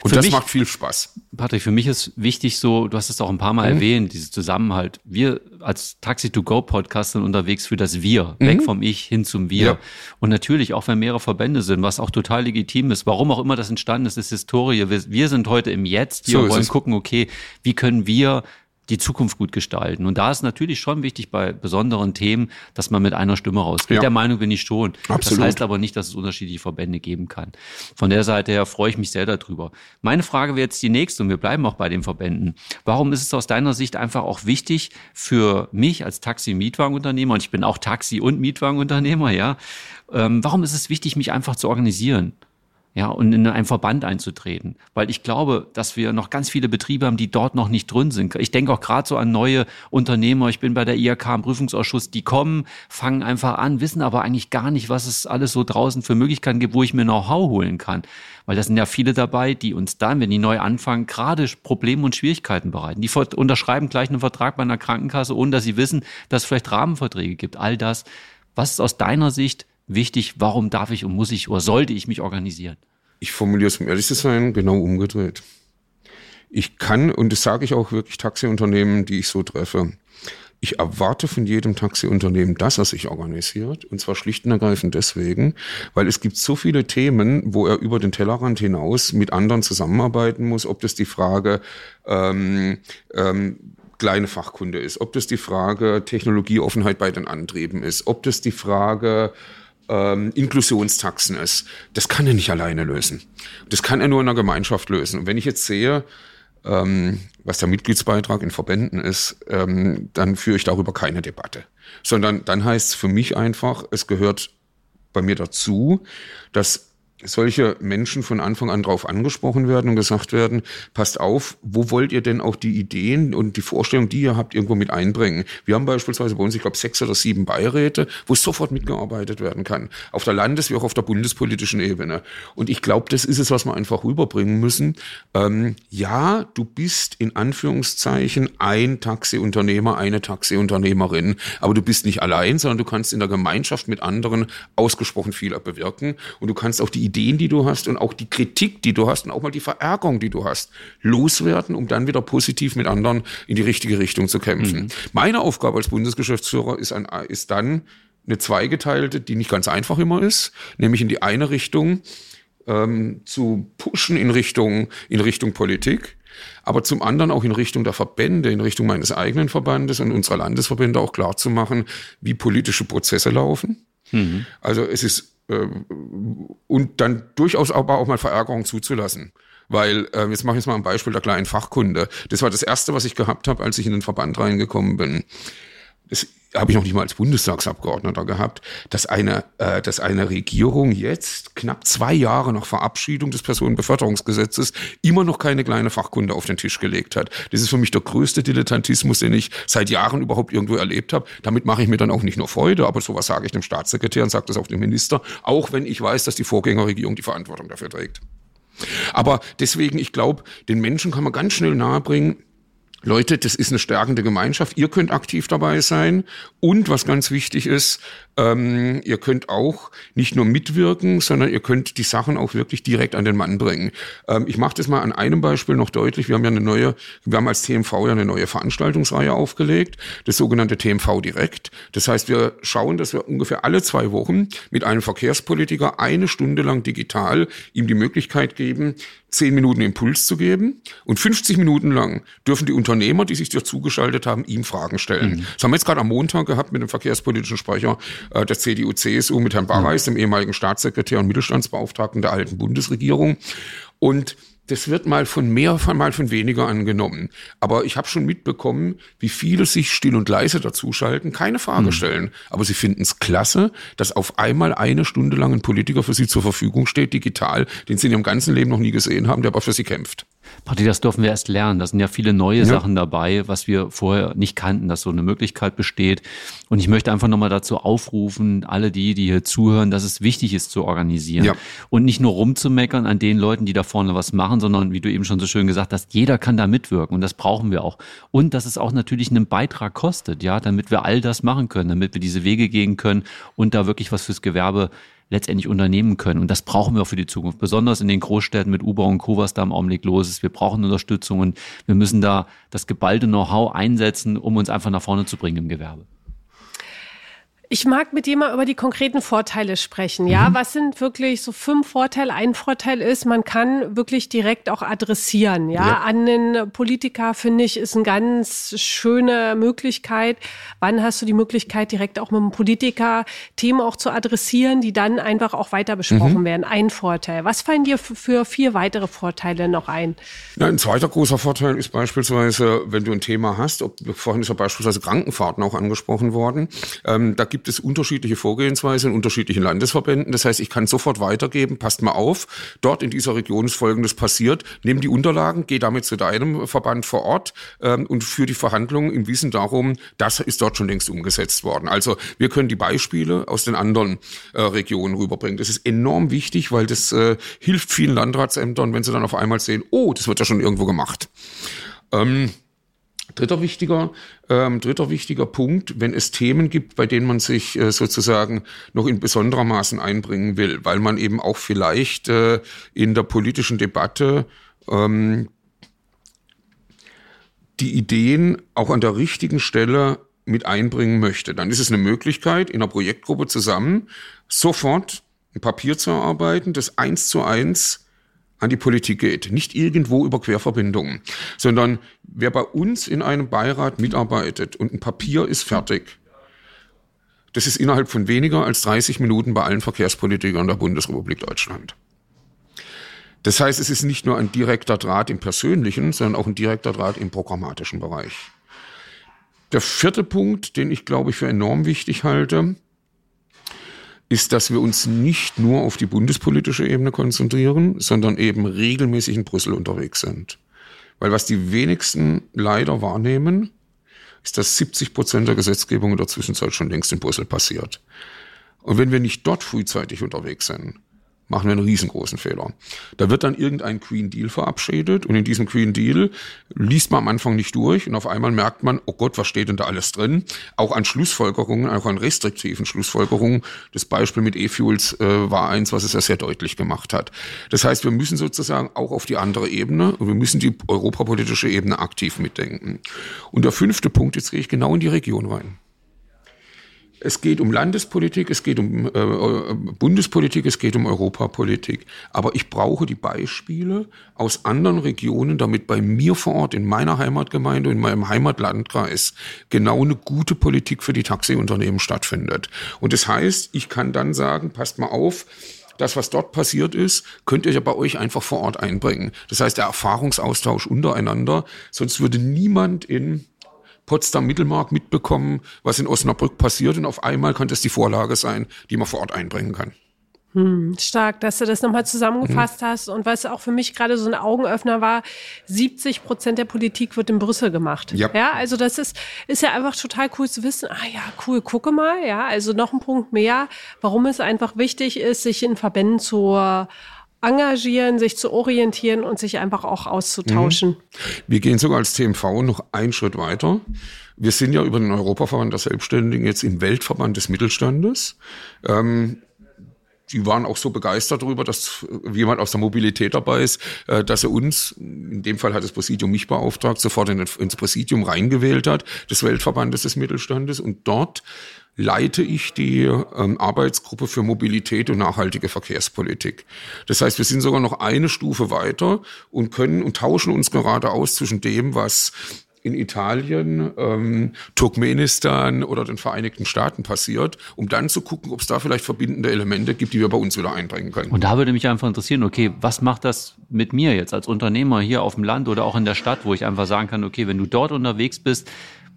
Und für das mich, macht viel Spaß. Patrick, für mich ist wichtig so, du hast es auch ein paar Mal mhm. erwähnt, dieses Zusammenhalt. Wir als Taxi-to-Go-Podcast sind unterwegs für das Wir, mhm. weg vom Ich hin zum Wir. Ja. Und natürlich, auch wenn mehrere Verbände sind, was auch total legitim ist, warum auch immer das entstanden ist, ist Historie. Wir, wir sind heute im Jetzt, wir so wollen gucken, okay, wie können wir die Zukunft gut gestalten. Und da ist natürlich schon wichtig bei besonderen Themen, dass man mit einer Stimme rausgeht. Ja. Der Meinung bin ich schon. Absolut. Das heißt aber nicht, dass es unterschiedliche Verbände geben kann. Von der Seite her freue ich mich sehr darüber. Meine Frage wäre jetzt die nächste und wir bleiben auch bei den Verbänden. Warum ist es aus deiner Sicht einfach auch wichtig für mich als Taxi-Mietwagenunternehmer, und ich bin auch Taxi- und Mietwagenunternehmer, ja, ähm, warum ist es wichtig, mich einfach zu organisieren? Ja, und in einen Verband einzutreten. Weil ich glaube, dass wir noch ganz viele Betriebe haben, die dort noch nicht drin sind. Ich denke auch gerade so an neue Unternehmer. Ich bin bei der IHK im Prüfungsausschuss, die kommen, fangen einfach an, wissen aber eigentlich gar nicht, was es alles so draußen für Möglichkeiten gibt, wo ich mir Know-how holen kann. Weil da sind ja viele dabei, die uns dann, wenn die neu anfangen, gerade Probleme und Schwierigkeiten bereiten. Die unterschreiben gleich einen Vertrag bei einer Krankenkasse, ohne dass sie wissen, dass es vielleicht Rahmenverträge gibt. All das. Was ist aus deiner Sicht wichtig, warum darf ich und muss ich oder sollte ich mich organisieren? Ich formuliere es, um ehrlich zu sein, genau umgedreht. Ich kann, und das sage ich auch wirklich Taxiunternehmen, die ich so treffe, Ich erwarte von jedem Taxiunternehmen, dass er sich organisiert. Und zwar schlicht und ergreifend deswegen, weil es gibt so viele Themen, wo er über den Tellerrand hinaus mit anderen zusammenarbeiten muss. Ob das die Frage ähm, ähm, kleine Fachkunde ist, ob das die Frage Technologieoffenheit bei den Antrieben ist, ob das die Frage ähm, Inklusionstaxen ist. Das kann er nicht alleine lösen. Das kann er nur in einer Gemeinschaft lösen. Und wenn ich jetzt sehe, ähm, was der Mitgliedsbeitrag in Verbänden ist, ähm, dann führe ich darüber keine Debatte. Sondern dann heißt es für mich einfach, es gehört bei mir dazu, dass solche Menschen von Anfang an drauf angesprochen werden und gesagt werden, passt auf, wo wollt ihr denn auch die Ideen und die Vorstellungen, die ihr habt, irgendwo mit einbringen? Wir haben beispielsweise bei uns, ich glaube, sechs oder sieben Beiräte, wo sofort mitgearbeitet werden kann. Auf der Landes- wie auch auf der bundespolitischen Ebene. Und ich glaube, das ist es, was wir einfach rüberbringen müssen. Ähm, ja, du bist in Anführungszeichen ein Taxiunternehmer, eine Taxiunternehmerin, aber du bist nicht allein, sondern du kannst in der Gemeinschaft mit anderen ausgesprochen viel bewirken und du kannst auch die Ideen, die du hast und auch die Kritik, die du hast und auch mal die Verärgerung, die du hast, loswerden, um dann wieder positiv mit anderen in die richtige Richtung zu kämpfen. Mhm. Meine Aufgabe als Bundesgeschäftsführer ist, ein, ist dann eine zweigeteilte, die nicht ganz einfach immer ist, nämlich in die eine Richtung ähm, zu pushen in Richtung, in Richtung Politik, aber zum anderen auch in Richtung der Verbände, in Richtung meines eigenen Verbandes und unserer Landesverbände auch klar zu machen, wie politische Prozesse laufen. Mhm. Also es ist und dann durchaus aber auch mal Verärgerung zuzulassen. Weil, äh, jetzt mache ich jetzt mal ein Beispiel der kleinen Fachkunde. Das war das Erste, was ich gehabt habe, als ich in den Verband reingekommen bin. Das habe ich noch nicht mal als Bundestagsabgeordneter gehabt, dass eine, äh, dass eine Regierung jetzt knapp zwei Jahre nach Verabschiedung des Personenbeförderungsgesetzes immer noch keine kleine Fachkunde auf den Tisch gelegt hat. Das ist für mich der größte Dilettantismus, den ich seit Jahren überhaupt irgendwo erlebt habe. Damit mache ich mir dann auch nicht nur Freude, aber sowas sage ich dem Staatssekretär und sage das auch dem Minister, auch wenn ich weiß, dass die Vorgängerregierung die Verantwortung dafür trägt. Aber deswegen, ich glaube, den Menschen kann man ganz schnell nahebringen, Leute, das ist eine stärkende Gemeinschaft. Ihr könnt aktiv dabei sein. Und was ganz wichtig ist, ähm, ihr könnt auch nicht nur mitwirken, sondern ihr könnt die Sachen auch wirklich direkt an den Mann bringen. Ähm, ich mache das mal an einem Beispiel noch deutlich. Wir haben ja eine neue, wir haben als TMV ja eine neue Veranstaltungsreihe aufgelegt, das sogenannte TMV Direkt. Das heißt, wir schauen, dass wir ungefähr alle zwei Wochen mit einem Verkehrspolitiker eine Stunde lang digital ihm die Möglichkeit geben, zehn Minuten Impuls zu geben und 50 Minuten lang dürfen die Unternehmer, die sich dazugeschaltet haben, ihm Fragen stellen. Mhm. Das haben wir jetzt gerade am Montag gehabt mit dem verkehrspolitischen Sprecher äh, der CDU-CSU, mit Herrn Barreis, mhm. dem ehemaligen Staatssekretär und Mittelstandsbeauftragten der alten Bundesregierung. Und das wird mal von mehr, mal von weniger angenommen. Aber ich habe schon mitbekommen, wie viele sich still und leise dazuschalten, keine Frage mhm. stellen. Aber sie finden es klasse, dass auf einmal eine Stunde lang ein Politiker für sie zur Verfügung steht, digital, den sie in ihrem ganzen Leben noch nie gesehen haben, der aber für sie kämpft. Party, das dürfen wir erst lernen. Da sind ja viele neue ja. Sachen dabei, was wir vorher nicht kannten, dass so eine Möglichkeit besteht. Und ich möchte einfach nochmal dazu aufrufen, alle die, die hier zuhören, dass es wichtig ist zu organisieren. Ja. Und nicht nur rumzumeckern an den Leuten, die da vorne was machen, sondern wie du eben schon so schön gesagt hast, jeder kann da mitwirken und das brauchen wir auch. Und dass es auch natürlich einen Beitrag kostet, ja, damit wir all das machen können, damit wir diese Wege gehen können und da wirklich was fürs Gewerbe letztendlich unternehmen können. Und das brauchen wir für die Zukunft, besonders in den Großstädten mit Uber und Co., was da im Augenblick los ist. Wir brauchen Unterstützung und wir müssen da das geballte Know-how einsetzen, um uns einfach nach vorne zu bringen im Gewerbe. Ich mag mit dir mal über die konkreten Vorteile sprechen. Ja, mhm. was sind wirklich so fünf Vorteile? Ein Vorteil ist, man kann wirklich direkt auch adressieren. Ja, ja. an den Politiker finde ich ist eine ganz schöne Möglichkeit. Wann hast du die Möglichkeit, direkt auch mit einem Politiker Themen auch zu adressieren, die dann einfach auch weiter besprochen mhm. werden? Ein Vorteil. Was fallen dir für vier weitere Vorteile noch ein? Ja, ein zweiter großer Vorteil ist beispielsweise, wenn du ein Thema hast, ob, vorhin ist ja beispielsweise Krankenfahrten auch angesprochen worden, ähm, da gibt gibt es unterschiedliche Vorgehensweisen in unterschiedlichen Landesverbänden. Das heißt, ich kann sofort weitergeben, passt mal auf, dort in dieser Region ist Folgendes passiert, nimm die Unterlagen, geh damit zu deinem Verband vor Ort ähm, und führe die Verhandlungen im Wissen darum, das ist dort schon längst umgesetzt worden. Also wir können die Beispiele aus den anderen äh, Regionen rüberbringen. Das ist enorm wichtig, weil das äh, hilft vielen Landratsämtern, wenn sie dann auf einmal sehen, oh, das wird ja schon irgendwo gemacht. Ähm, Dritter wichtiger, ähm, dritter wichtiger Punkt, wenn es Themen gibt, bei denen man sich äh, sozusagen noch in besonderer Maßen einbringen will, weil man eben auch vielleicht äh, in der politischen Debatte ähm, die Ideen auch an der richtigen Stelle mit einbringen möchte, dann ist es eine Möglichkeit, in einer Projektgruppe zusammen sofort ein Papier zu erarbeiten, das eins zu eins an die Politik geht. Nicht irgendwo über Querverbindungen, sondern wer bei uns in einem Beirat mitarbeitet und ein Papier ist fertig, das ist innerhalb von weniger als 30 Minuten bei allen Verkehrspolitikern der Bundesrepublik Deutschland. Das heißt, es ist nicht nur ein direkter Draht im persönlichen, sondern auch ein direkter Draht im programmatischen Bereich. Der vierte Punkt, den ich glaube ich für enorm wichtig halte, ist, dass wir uns nicht nur auf die bundespolitische Ebene konzentrieren, sondern eben regelmäßig in Brüssel unterwegs sind. Weil was die wenigsten leider wahrnehmen, ist, dass 70 Prozent der Gesetzgebung in der Zwischenzeit schon längst in Brüssel passiert. Und wenn wir nicht dort frühzeitig unterwegs sind, machen wir einen riesengroßen Fehler. Da wird dann irgendein Green Deal verabschiedet und in diesem Green Deal liest man am Anfang nicht durch und auf einmal merkt man, oh Gott, was steht denn da alles drin? Auch an Schlussfolgerungen, auch an restriktiven Schlussfolgerungen. Das Beispiel mit E-Fuels äh, war eins, was es ja sehr deutlich gemacht hat. Das heißt, wir müssen sozusagen auch auf die andere Ebene und wir müssen die europapolitische Ebene aktiv mitdenken. Und der fünfte Punkt, jetzt gehe ich genau in die Region rein. Es geht um Landespolitik, es geht um äh, äh, Bundespolitik, es geht um Europapolitik. Aber ich brauche die Beispiele aus anderen Regionen, damit bei mir vor Ort in meiner Heimatgemeinde, in meinem Heimatlandkreis genau eine gute Politik für die Taxiunternehmen stattfindet. Und das heißt, ich kann dann sagen, passt mal auf, das, was dort passiert ist, könnt ihr ja bei euch einfach vor Ort einbringen. Das heißt, der Erfahrungsaustausch untereinander, sonst würde niemand in Potsdam-Mittelmark mitbekommen, was in Osnabrück passiert und auf einmal könnte es die Vorlage sein, die man vor Ort einbringen kann. Hm, stark, dass du das nochmal zusammengefasst mhm. hast. Und was auch für mich gerade so ein Augenöffner war, 70 Prozent der Politik wird in Brüssel gemacht. Ja. ja, also das ist, ist ja einfach total cool zu wissen. Ah ja, cool, gucke mal. Ja, also noch ein Punkt mehr, warum es einfach wichtig ist, sich in Verbänden zu engagieren, sich zu orientieren und sich einfach auch auszutauschen. Mhm. Wir gehen sogar als TMV noch einen Schritt weiter. Wir sind ja über den Europaverband der Selbstständigen jetzt im Weltverband des Mittelstandes. Ähm, die waren auch so begeistert darüber, dass jemand aus der Mobilität dabei ist, äh, dass er uns, in dem Fall hat das Präsidium mich beauftragt, sofort ins Präsidium reingewählt hat, des Weltverbandes des Mittelstandes. Und dort leite ich die ähm, Arbeitsgruppe für Mobilität und nachhaltige Verkehrspolitik. Das heißt, wir sind sogar noch eine Stufe weiter und können und tauschen uns gerade aus zwischen dem, was in Italien, ähm, Turkmenistan oder den Vereinigten Staaten passiert, um dann zu gucken, ob es da vielleicht verbindende Elemente gibt, die wir bei uns wieder einbringen können. Und da würde mich einfach interessieren, okay, was macht das mit mir jetzt als Unternehmer hier auf dem Land oder auch in der Stadt, wo ich einfach sagen kann, okay, wenn du dort unterwegs bist,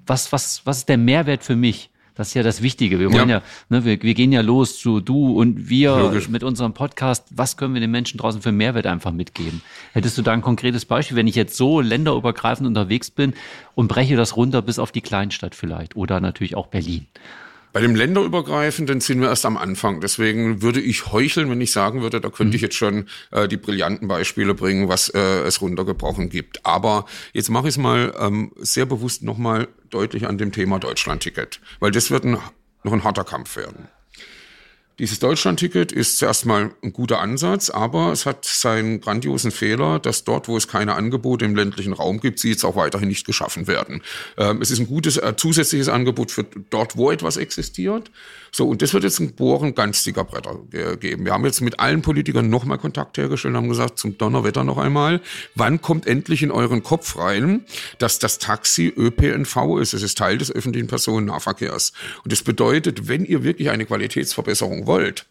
was, was, was ist der Mehrwert für mich? Das ist ja das Wichtige. Wir wollen ja, ja ne, wir, wir gehen ja los zu du und wir Logisch. mit unserem Podcast. Was können wir den Menschen draußen für Mehrwert einfach mitgeben? Hättest du da ein konkretes Beispiel, wenn ich jetzt so länderübergreifend unterwegs bin und breche das runter bis auf die Kleinstadt vielleicht oder natürlich auch Berlin? Bei dem länderübergreifenden sind wir erst am Anfang. Deswegen würde ich heucheln, wenn ich sagen würde, da könnte mhm. ich jetzt schon äh, die brillanten Beispiele bringen, was äh, es runtergebrochen gibt. Aber jetzt mache ich es mal ähm, sehr bewusst nochmal deutlich an dem Thema Deutschlandticket, weil das wird ein, noch ein harter Kampf werden. Dieses Deutschlandticket ist zuerst mal ein guter Ansatz, aber es hat seinen grandiosen Fehler, dass dort, wo es keine Angebote im ländlichen Raum gibt, sie jetzt auch weiterhin nicht geschaffen werden. Ähm, es ist ein gutes äh, zusätzliches Angebot für dort, wo etwas existiert. So, und das wird jetzt ein Bohren ganz dicker Bretter geben. Wir haben jetzt mit allen Politikern nochmal Kontakt hergestellt und haben gesagt, zum Donnerwetter noch einmal, wann kommt endlich in euren Kopf rein, dass das Taxi ÖPNV ist? Es ist Teil des öffentlichen Personennahverkehrs. Und das bedeutet, wenn ihr wirklich eine Qualitätsverbesserung wollt,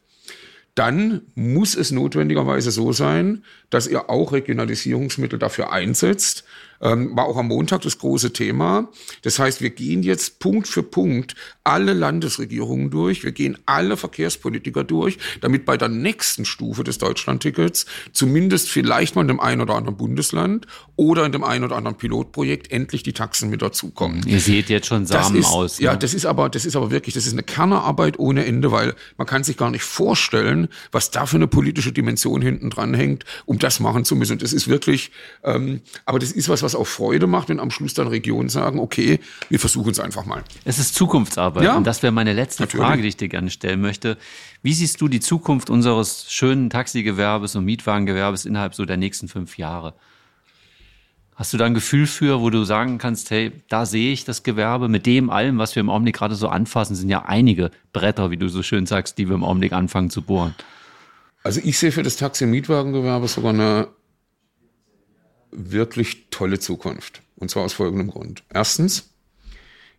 dann muss es notwendigerweise so sein, dass ihr auch Regionalisierungsmittel dafür einsetzt, ähm, war auch am Montag das große Thema. Das heißt, wir gehen jetzt Punkt für Punkt alle Landesregierungen durch, wir gehen alle Verkehrspolitiker durch, damit bei der nächsten Stufe des Deutschlandtickets zumindest vielleicht mal in dem einen oder anderen Bundesland oder in dem einen oder anderen Pilotprojekt endlich die Taxen mit dazukommen. Ihr seht jetzt schon Samen ist, aus. Ne? Ja, das ist aber, das ist aber wirklich, das ist eine Kernerarbeit ohne Ende, weil man kann sich gar nicht vorstellen, was da für eine politische Dimension hinten dran hängt, um das machen zu müssen. Und das ist wirklich, ähm, aber das ist was, was auch Freude macht, wenn am Schluss dann Regionen sagen, okay, wir versuchen es einfach mal. Es ist Zukunftsarbeit. Ja. Und das wäre meine letzte Natürlich. Frage, die ich dir gerne stellen möchte. Wie siehst du die Zukunft unseres schönen Taxigewerbes und Mietwagengewerbes innerhalb so der nächsten fünf Jahre? Hast du da ein Gefühl für, wo du sagen kannst, hey, da sehe ich das Gewerbe mit dem allem, was wir im Augenblick gerade so anfassen, sind ja einige Bretter, wie du so schön sagst, die wir im Augenblick anfangen zu bohren. Also ich sehe für das Taxi-Mietwagengewerbe sogar eine wirklich tolle Zukunft. Und zwar aus folgendem Grund. Erstens,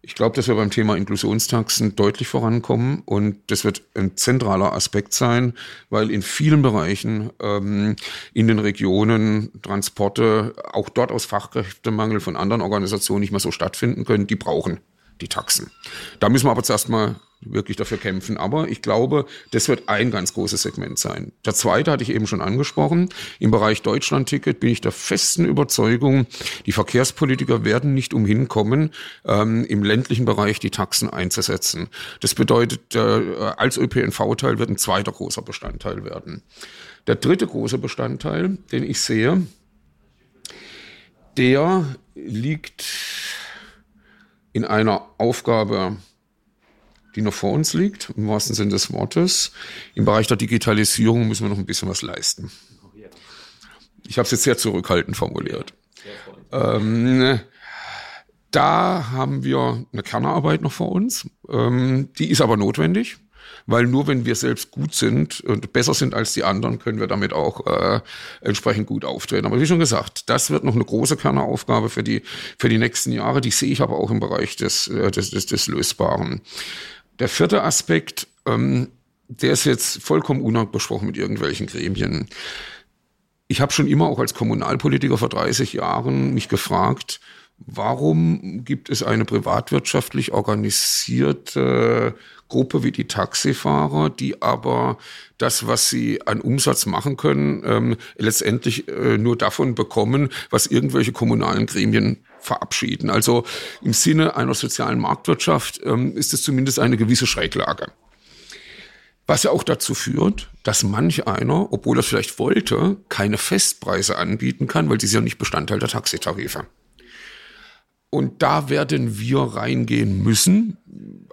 ich glaube, dass wir beim Thema Inklusionstaxen deutlich vorankommen und das wird ein zentraler Aspekt sein, weil in vielen Bereichen ähm, in den Regionen Transporte auch dort aus Fachkräftemangel von anderen Organisationen nicht mehr so stattfinden können. Die brauchen die Taxen. Da müssen wir aber zuerst mal wirklich dafür kämpfen. Aber ich glaube, das wird ein ganz großes Segment sein. Der zweite hatte ich eben schon angesprochen. Im Bereich Deutschlandticket bin ich der festen Überzeugung, die Verkehrspolitiker werden nicht umhin kommen, ähm, im ländlichen Bereich die Taxen einzusetzen. Das bedeutet, äh, als ÖPNV-Teil wird ein zweiter großer Bestandteil werden. Der dritte große Bestandteil, den ich sehe, der liegt in einer Aufgabe die noch vor uns liegt, im wahrsten Sinne des Wortes. Im Bereich der Digitalisierung müssen wir noch ein bisschen was leisten. Ich habe es jetzt sehr zurückhaltend formuliert. Ähm, da haben wir eine Kernarbeit noch vor uns. Ähm, die ist aber notwendig, weil nur wenn wir selbst gut sind und besser sind als die anderen, können wir damit auch äh, entsprechend gut auftreten. Aber wie schon gesagt, das wird noch eine große Kerneraufgabe für die, für die nächsten Jahre. Die sehe ich aber auch im Bereich des, äh, des, des, des Lösbaren. Der vierte Aspekt, ähm, der ist jetzt vollkommen unabgesprochen mit irgendwelchen Gremien. Ich habe schon immer auch als Kommunalpolitiker vor 30 Jahren mich gefragt, warum gibt es eine privatwirtschaftlich organisierte Gruppe wie die Taxifahrer, die aber das, was sie an Umsatz machen können, ähm, letztendlich äh, nur davon bekommen, was irgendwelche kommunalen Gremien verabschieden. Also im Sinne einer sozialen Marktwirtschaft ähm, ist es zumindest eine gewisse Schräglage. Was ja auch dazu führt, dass manch einer, obwohl er es vielleicht wollte, keine Festpreise anbieten kann, weil sie sind ja nicht Bestandteil der Taxitarife. Und da werden wir reingehen müssen,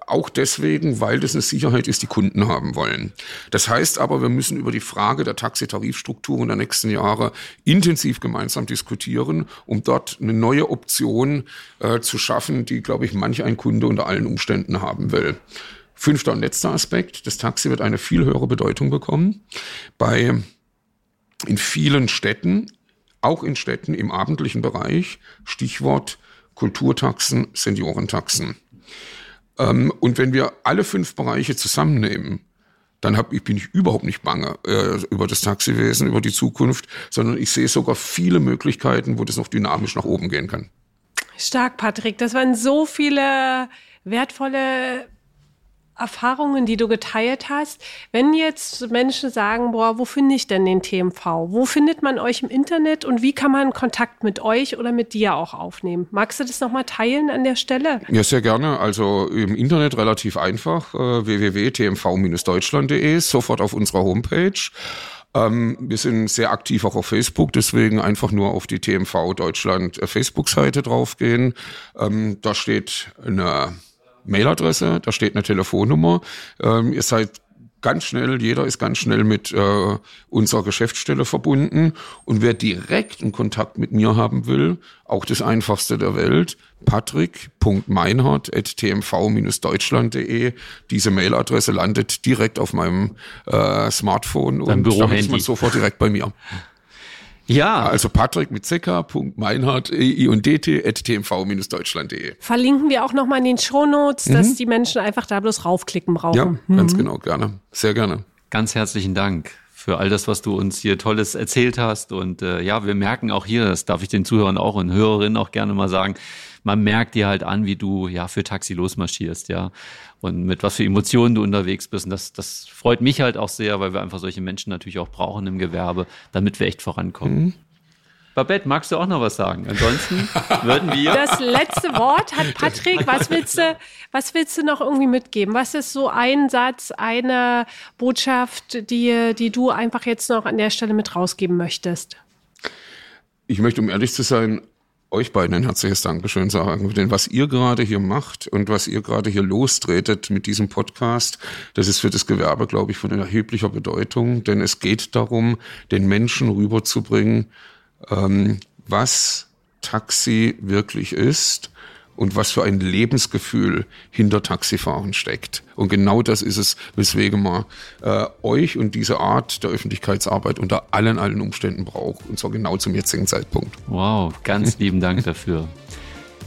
auch deswegen, weil das eine Sicherheit ist, die Kunden haben wollen. Das heißt aber, wir müssen über die Frage der Taxitarifstrukturen der nächsten Jahre intensiv gemeinsam diskutieren, um dort eine neue Option äh, zu schaffen, die, glaube ich, manch ein Kunde unter allen Umständen haben will. Fünfter und letzter Aspekt. Das Taxi wird eine viel höhere Bedeutung bekommen. Bei, in vielen Städten, auch in Städten im abendlichen Bereich, Stichwort Kulturtaxen, Seniorentaxen. Ähm, und wenn wir alle fünf Bereiche zusammennehmen, dann hab, ich bin ich überhaupt nicht bange äh, über das Taxiwesen, über die Zukunft, sondern ich sehe sogar viele Möglichkeiten, wo das noch dynamisch nach oben gehen kann. Stark, Patrick. Das waren so viele wertvolle Erfahrungen, die du geteilt hast. Wenn jetzt Menschen sagen, boah, wo finde ich denn den TMV? Wo findet man euch im Internet und wie kann man Kontakt mit euch oder mit dir auch aufnehmen? Magst du das nochmal teilen an der Stelle? Ja, sehr gerne. Also im Internet relativ einfach, äh, www.tmv-deutschland.de, sofort auf unserer Homepage. Ähm, wir sind sehr aktiv auch auf Facebook, deswegen einfach nur auf die TMV Deutschland äh, Facebook-Seite draufgehen. Ähm, da steht eine Mailadresse, da steht eine Telefonnummer. Ähm, ihr seid ganz schnell, jeder ist ganz schnell mit äh, unserer Geschäftsstelle verbunden. Und wer direkt einen Kontakt mit mir haben will, auch das einfachste der Welt, patrick.meinhardt.tmv-deutschland.de. Diese Mailadresse landet direkt auf meinem äh, Smartphone Dein und da ist man sofort direkt bei mir. Ja. Also Patrick mit ck.meinhardt, i und dt, at tmv-deutschland.de. Verlinken wir auch nochmal in den Shownotes, mhm. dass die Menschen einfach da bloß raufklicken brauchen. Ja, mhm. ganz genau, gerne. Sehr gerne. Ganz herzlichen Dank für all das, was du uns hier Tolles erzählt hast. Und äh, ja, wir merken auch hier, das darf ich den Zuhörern auch und Hörerinnen auch gerne mal sagen, man merkt dir halt an, wie du ja für Taxi losmarschierst, ja. Und mit was für Emotionen du unterwegs bist. Und das, das freut mich halt auch sehr, weil wir einfach solche Menschen natürlich auch brauchen im Gewerbe, damit wir echt vorankommen. Mhm. Babette, magst du auch noch was sagen? Ansonsten würden wir. Das letzte Wort hat Patrick. Was willst du, was willst du noch irgendwie mitgeben? Was ist so ein Satz, eine Botschaft, die, die du einfach jetzt noch an der Stelle mit rausgeben möchtest? Ich möchte, um ehrlich zu sein, euch beiden ein herzliches Dankeschön sagen. Denn was ihr gerade hier macht und was ihr gerade hier lostretet mit diesem Podcast, das ist für das Gewerbe, glaube ich, von erheblicher Bedeutung. Denn es geht darum, den Menschen rüberzubringen, ähm, was Taxi wirklich ist und was für ein Lebensgefühl hinter Taxifahren steckt. Und genau das ist es, weswegen man äh, euch und diese Art der Öffentlichkeitsarbeit unter allen, allen Umständen braucht. Und zwar genau zum jetzigen Zeitpunkt. Wow, ganz lieben Dank dafür.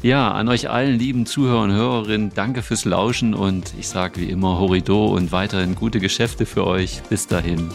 Ja, an euch allen lieben Zuhörer und Hörerinnen, danke fürs Lauschen und ich sage wie immer Horido und weiterhin gute Geschäfte für euch. Bis dahin.